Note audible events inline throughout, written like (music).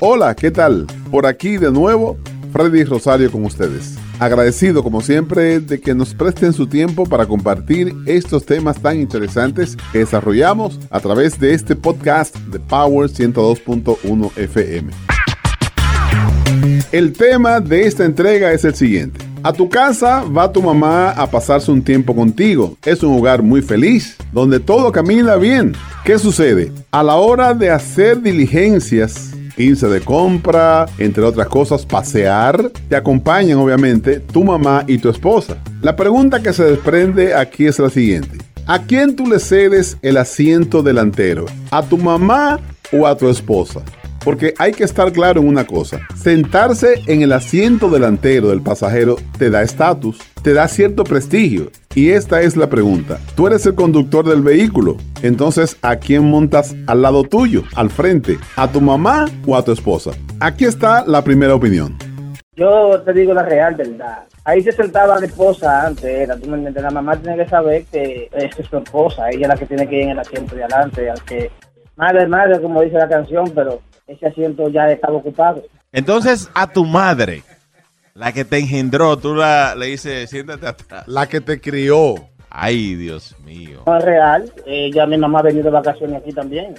Hola, ¿qué tal? Por aquí de nuevo, Freddy Rosario con ustedes. Agradecido como siempre de que nos presten su tiempo para compartir estos temas tan interesantes que desarrollamos a través de este podcast de Power 102.1 FM. El tema de esta entrega es el siguiente. A tu casa va tu mamá a pasarse un tiempo contigo. Es un hogar muy feliz, donde todo camina bien. ¿Qué sucede? A la hora de hacer diligencias, irse de compra, entre otras cosas, pasear, te acompañan obviamente tu mamá y tu esposa. La pregunta que se desprende aquí es la siguiente. ¿A quién tú le cedes el asiento delantero? ¿A tu mamá o a tu esposa? Porque hay que estar claro en una cosa. Sentarse en el asiento delantero del pasajero te da estatus, te da cierto prestigio. Y esta es la pregunta. Tú eres el conductor del vehículo. Entonces, ¿a quién montas al lado tuyo, al frente? ¿A tu mamá o a tu esposa? Aquí está la primera opinión. Yo te digo la real verdad. Ahí se sentaba la esposa antes, era, tú me entiendes, la mamá tiene que saber que es su esposa, ella es la que tiene que ir en el asiento de adelante, aunque madre, madre, como dice la canción, pero ese asiento ya estaba ocupado. Entonces, a tu madre, la que te engendró, tú la, le dices, siéntate atrás. La que te crió. Ay, Dios mío. No es real, ella, mi mamá ha venido de vacaciones aquí también.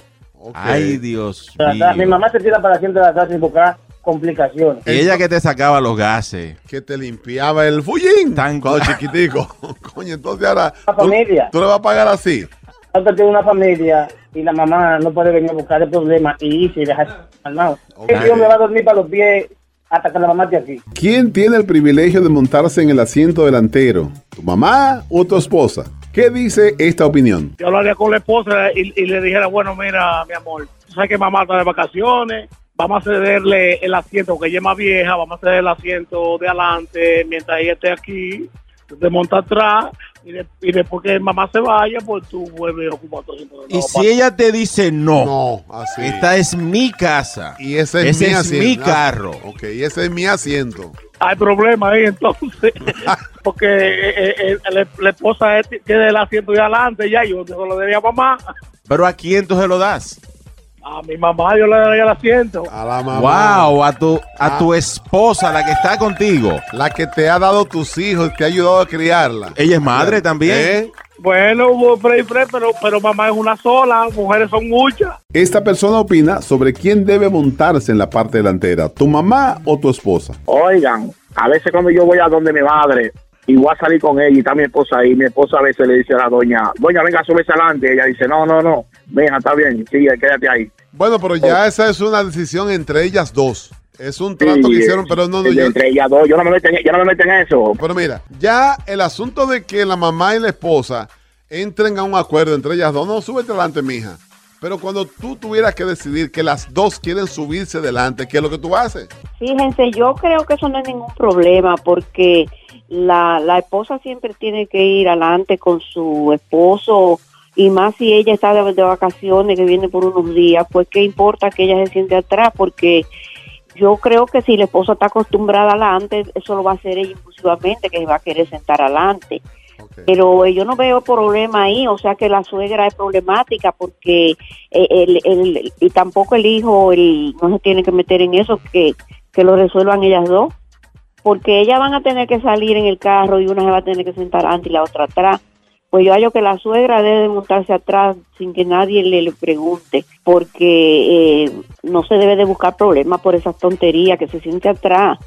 Ay, Dios O sea, Mi mío. mamá se tira para asiento de atrás sin buscar complicaciones. Y ella que te sacaba los gases. Que te limpiaba el fullín. Tan- cuando chiquitico. (laughs) (laughs) Coño, entonces ahora. La familia. Tú le vas a pagar así. Usted tiene una familia y la mamá no puede venir a buscar el problema y irse y dejar calmado. Ok. El tío me va a dormir para los pies hasta que la mamá esté aquí. ¿Quién tiene el privilegio de montarse en el asiento delantero? ¿Tu mamá o tu esposa? ¿Qué dice esta opinión? yo hablaría con la esposa y, y le dijera, bueno, mira, mi amor, tú sabes que mamá está de vacaciones, vamos a cederle el asiento, porque ella es más vieja, vamos a ceder el asiento de adelante mientras ella esté aquí, tú te montas atrás y, de- y después que mamá se vaya, pues tú vuelves a ocupar tu asiento. de Y si ella te dice no, No, así. esta es mi casa. Y ese es Ese mi es asiento. mi carro. Ok, y ese es mi asiento. Hay problema ahí entonces, (laughs) porque eh, eh, eh, la, la esposa es- tiene el asiento de adelante ya, yo se lo daría a mamá, Pero ¿a quién tú se lo das? A mi mamá yo le daría el asiento. A la mamá. Wow, a tu, a tu esposa, la que está contigo. La que te ha dado tus hijos, te ha ayudado a criarla. Ella es madre también. ¿Eh? Bueno, hubo Fred y Fred, pero, pero mamá es una sola, mujeres son muchas. Esta persona opina sobre quién debe montarse en la parte delantera, tu mamá o tu esposa. Oigan, a veces cuando yo voy a donde mi madre y voy a salir con ella y está mi esposa ahí, mi esposa a veces le dice a la doña, doña, venga, súbese adelante. Ella dice, no, no, no, venga, está bien, sigue, quédate ahí. Bueno, pero ya esa es una decisión entre ellas dos. Es un trato Sí, que hicieron, eh, pero no, no, yo- Entre ellas dos, yo no me meto en, yo no me meto en eso. Pero mira, ya el asunto de que la mamá y la esposa entren a un acuerdo entre ellas dos, no, súbete adelante, mija. Pero cuando tú tuvieras que decidir que las dos quieren subirse delante, ¿qué es lo que tú haces? Fíjense, yo creo que eso no es ningún problema porque la, la esposa siempre tiene que ir adelante con su esposo y más si ella está de, de vacaciones, que viene por unos días, pues qué importa que ella se siente atrás porque yo creo que si la esposa está acostumbrada adelante, eso lo va a hacer ella impulsivamente, que se va a querer sentar adelante. Pero eh, yo no veo problema ahí, o sea que la suegra es problemática porque eh, el, el- y tampoco el hijo el, no se tiene que meter en eso, que, que lo resuelvan ellas dos, porque ellas van a tener que salir en el carro y una se va a tener que sentar antes y la otra atrás. Pues yo hallo que la suegra debe montarse atrás sin que nadie le, le pregunte, porque eh, no se debe de buscar problemas por esas tonterías, que se siente atrás.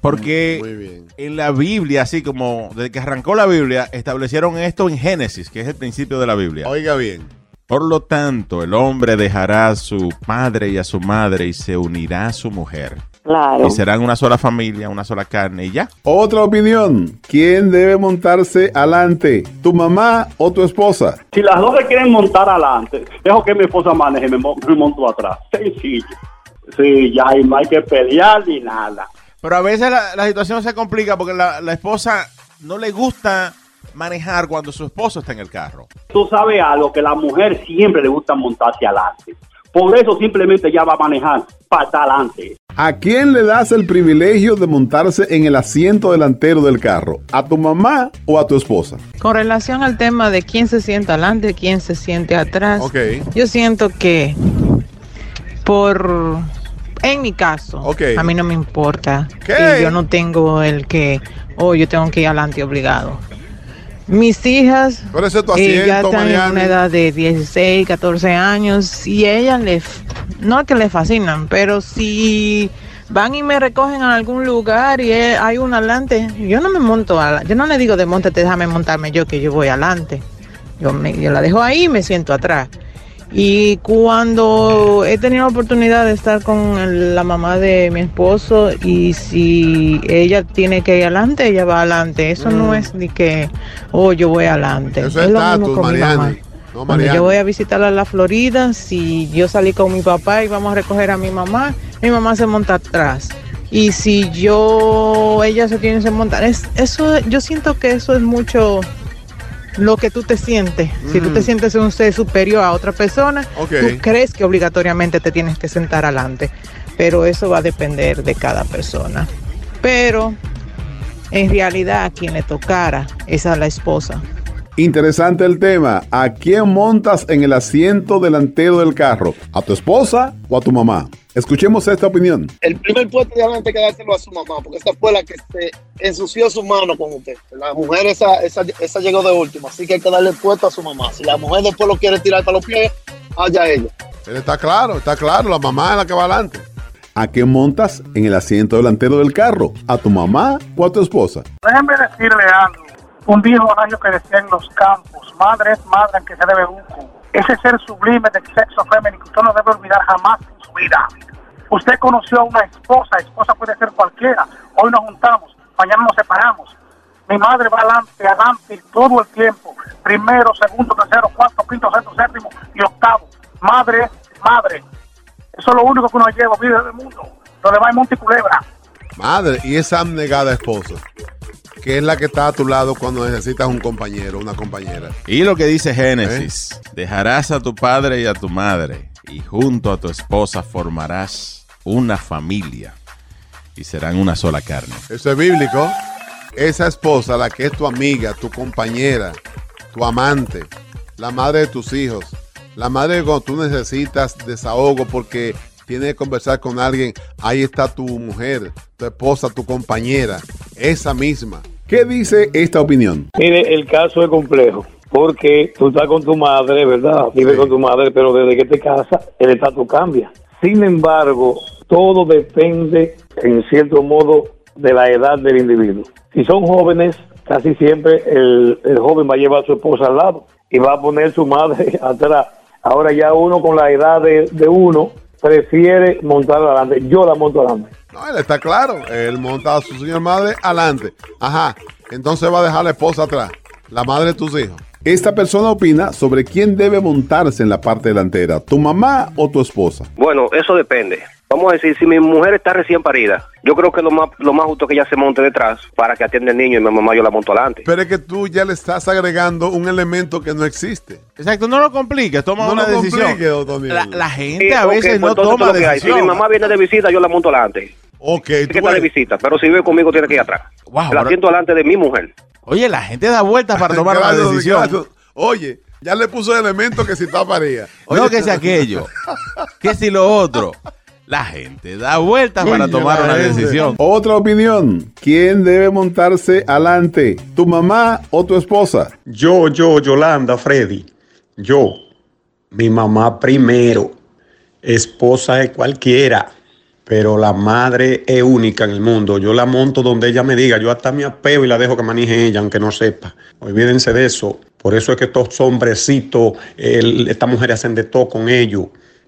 Porque bien. en la Biblia, así como desde que arrancó la Biblia, establecieron esto en Génesis, que es el principio de la Biblia. Oiga bien. Por lo tanto, el hombre dejará a su padre y a su madre y se unirá a su mujer. Claro. Y serán una sola familia, una sola carne y ya. Otra opinión. ¿Quién debe montarse adelante? ¿Tu mamá o tu esposa? Si las dos se quieren montar adelante, dejo que mi esposa maneje, me, me monto atrás. Sencillo. Sí, ya y no hay que pelear ni nada. Pero a veces la, la situación se complica porque la, la esposa no le gusta manejar cuando su esposo está en el carro. Tú sabes algo, que a la mujer siempre le gusta montarse adelante. Por eso simplemente ya va a manejar para adelante. ¿A quién le das el privilegio de montarse en el asiento delantero del carro? ¿A tu mamá o a tu esposa? Con relación al tema de quién se sienta adelante, quién se siente atrás, Ok. yo siento que por En mi caso, Ok. a mí no me importa. ¿Qué? Y yo no tengo el que, oh, yo tengo que ir adelante obligado. Mis hijas, tu eh, ya asiento, están en Mariani. una edad de 16, 14 años y ellas les, no que les fascinan, pero si van y me recogen a algún lugar y hay un adelante, yo no me monto, ala- yo no le digo de montate, déjame montarme yo que yo voy adelante. Yo, me, yo la dejo ahí y me siento atrás. Y cuando he tenido la oportunidad de estar con la mamá de mi esposo y si ella tiene que ir adelante, ella va adelante. Eso no es ni que, oh, yo voy adelante. Mm. Eso es lo estatus, mismo con mi mamá. No, Cuando Mariani. yo voy a visitarla a la Florida, si yo salí con mi papá y vamos a recoger a mi mamá, mi mamá se monta atrás. Y si yo, ella se tiene que montar, es, eso, yo siento que eso es mucho lo que tú te sientes. Si tú te sientes un ser superior a otra persona, tú crees que obligatoriamente te tienes que sentar adelante. Pero eso va a depender de cada persona. Pero en realidad a quien le tocara es a la esposa. Interesante el tema. ¿A quién montas en el asiento delantero del carro? ¿A tu esposa o a tu mamá? Escuchemos esta opinión. el primer puesto de adelante hay que dárselo a su mamá, porque esta fue la que se ensució su mano con usted. La mujer esa, esa, esa llegó de último, así que hay que darle el puesto a su mamá. Si la mujer después lo quiere tirar para los pies, allá ella. Está claro, está claro. La mamá es la que va adelante. ¿A quién montas en el asiento delantero del carro? ¿A tu mamá o a tu esposa? Déjenme decirle algo. Un viejo año que decía en los campos, madre es madre aunque se debe buco. Ese ser sublime del sexo femenino que usted no debe olvidar jamás en vida. Usted conoció a una esposa, esposa puede ser cualquiera. Hoy nos juntamos, mañana nos separamos. Mi madre va adelante, adelante todo el tiempo. Primero, segundo, tercero, cuarto, quinto, sexto, séptimo y octavo. Madre madre. Eso es lo único que uno lleva, vida del mundo. Lo demás es monte y culebra. Madre, y esa abnegada esposa, que es la que está a tu lado cuando necesitas un compañero, una compañera. Y lo que dice Génesis, dejarás a tu padre y a tu madre, y junto a tu esposa formarás una familia, y serán una sola carne. Eso es bíblico. Esa esposa, la que es tu amiga, tu compañera, tu amante, la madre de tus hijos, la madre de cuando tú necesitas desahogo porque tienes que conversar con alguien, ahí está tu mujer, tu esposa, tu compañera, esa misma. ¿Qué dice esta opinión? Mire, el caso es complejo. Porque tú estás con tu madre, ¿verdad? Vives Sí. con tu madre, pero desde que te casas, el estatus cambia. Sin embargo, todo depende, en cierto modo, de la edad del individuo. Si son jóvenes, casi siempre el, el joven va a llevar a su esposa al lado y va a poner su madre (laughs) atrás. Ahora ya uno con la edad de, de uno prefiere montar adelante. Yo la monto adelante. No, él está claro. Él monta a su señor madre adelante. Ajá. Entonces va a dejar la esposa atrás. La madre de tus hijos. Esta persona opina sobre quién debe montarse en la parte delantera, tu mamá o tu esposa. Bueno, eso depende. Vamos a decir, si mi mujer está recién parida, yo creo que lo más, lo más justo es que ella se monte detrás para que atienda el niño y mi mamá yo la monto adelante. Pero es que tú ya le estás agregando un elemento que no existe. Exacto, no lo compliques, toma No una lo decisión. La, la gente Sí, a veces pues no toma eso es lo que hay. Si mi mamá viene de visita, yo la monto adelante. Ok, Es que tú está de visita, pero si vive conmigo tiene que ir atrás. Wow, el pero- asiento delante de mi mujer. Oye, la gente da vueltas para (laughs) tomar una Gracias, decisión. Oye, ya le puso el elemento que si está paría. No que sea (laughs) aquello, que si lo otro. La gente da vueltas para Oye, tomar la una gente. decisión. Otra opinión. ¿Quién debe montarse adelante? ¿Tu mamá o tu esposa? Yo, yo, Yolanda, Freddy, yo, mi mamá primero, esposa de cualquiera, pero la madre es única en el mundo. Yo la monto donde ella me diga, yo hasta me apeo y la dejo que maneje ella, aunque no sepa. Olvídense de eso. Por eso es que estos hombrecitos, estas mujeres hacen de todo con ellos,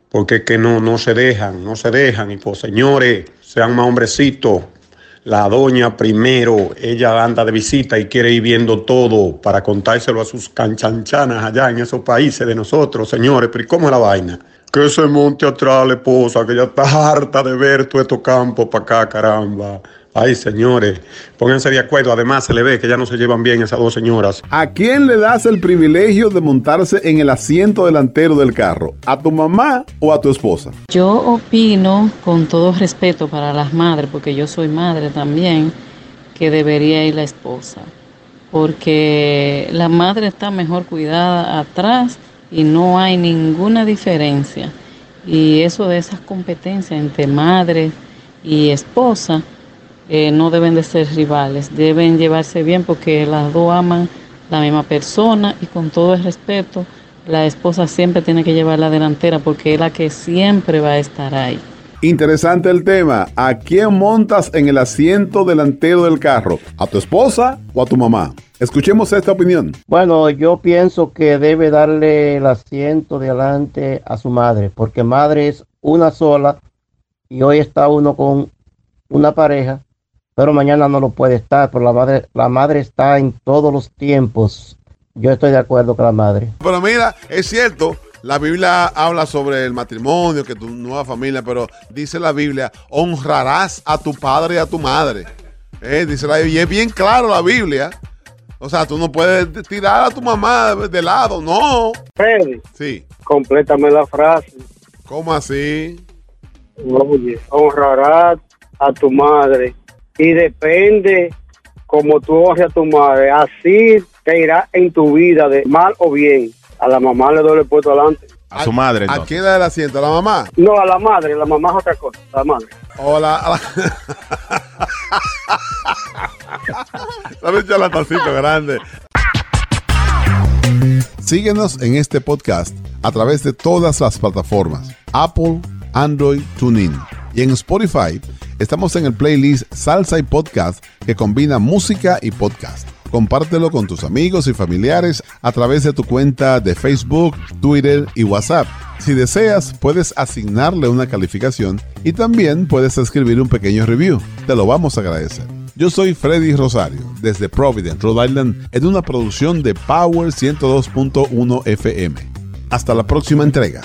porque es que no, no se dejan, no se dejan. Y pues señores, sean más hombrecitos. La doña primero, ella anda de visita y quiere ir viendo todo para contárselo a sus canchanchanas allá en esos países de nosotros, señores. Pero ¿y cómo es la vaina? Que se monte atrás la esposa, que ya está harta de ver todo estos campos para acá, caramba. Ay, señores, pónganse de acuerdo. Además, se le ve que ya no se llevan bien esas dos señoras. ¿A quién le das el privilegio de montarse en el asiento delantero del carro? ¿A tu mamá o a tu esposa? Yo opino, con todo respeto para las madres, porque yo soy madre también, que debería ir la esposa, porque la madre está mejor cuidada atrás y no hay ninguna diferencia. Y eso de esas competencias entre madre y esposa eh, no deben de ser rivales, deben llevarse bien porque las dos aman la misma persona y con todo el respeto, la esposa siempre tiene que llevar la delantera porque es la que siempre va a estar ahí. Interesante el tema. ¿A quién montas en el asiento delantero del carro? ¿A tu esposa o a tu mamá? Escuchemos esta opinión. Bueno, yo pienso que debe darle el asiento de adelante a su madre, porque madre es una sola y hoy está uno con una pareja, pero mañana no lo puede estar, pero la madre, la madre está en todos los tiempos. Yo estoy de acuerdo con la madre. Pero mira, es cierto, la Biblia habla sobre el matrimonio, que tu nueva familia, pero dice la Biblia, honrarás a tu padre y a tu madre. Eh, dice la y es bien claro la Biblia. O sea, tú no puedes tirar a tu mamá de lado, no. Freddy. Sí. Complétame la frase. ¿Cómo así? Oye, honrarás a tu madre y depende como tú honres a tu madre, así te irá en tu vida de mal o bien. A la mamá le doy el puesto adelante. A su madre. ¿A quién le da el asiento? ¿A la mamá? No, a la madre, la mamá es otra cosa, a la madre. O a la... (laughs) Grande. Síguenos en este podcast a través de todas las plataformas: Apple, Android, TuneIn. Y en Spotify estamos en el playlist Salsa y Podcast que combina música y podcast. Compártelo con tus amigos y familiares a través de tu cuenta de Facebook, Twitter y WhatsApp. Si deseas, puedes asignarle una calificación y también puedes escribir un pequeño review. Te lo vamos a agradecer. Yo soy Freddy Rosario, desde Providence, Rhode Island, en una producción de Power 102.1 FM. Hasta la próxima entrega.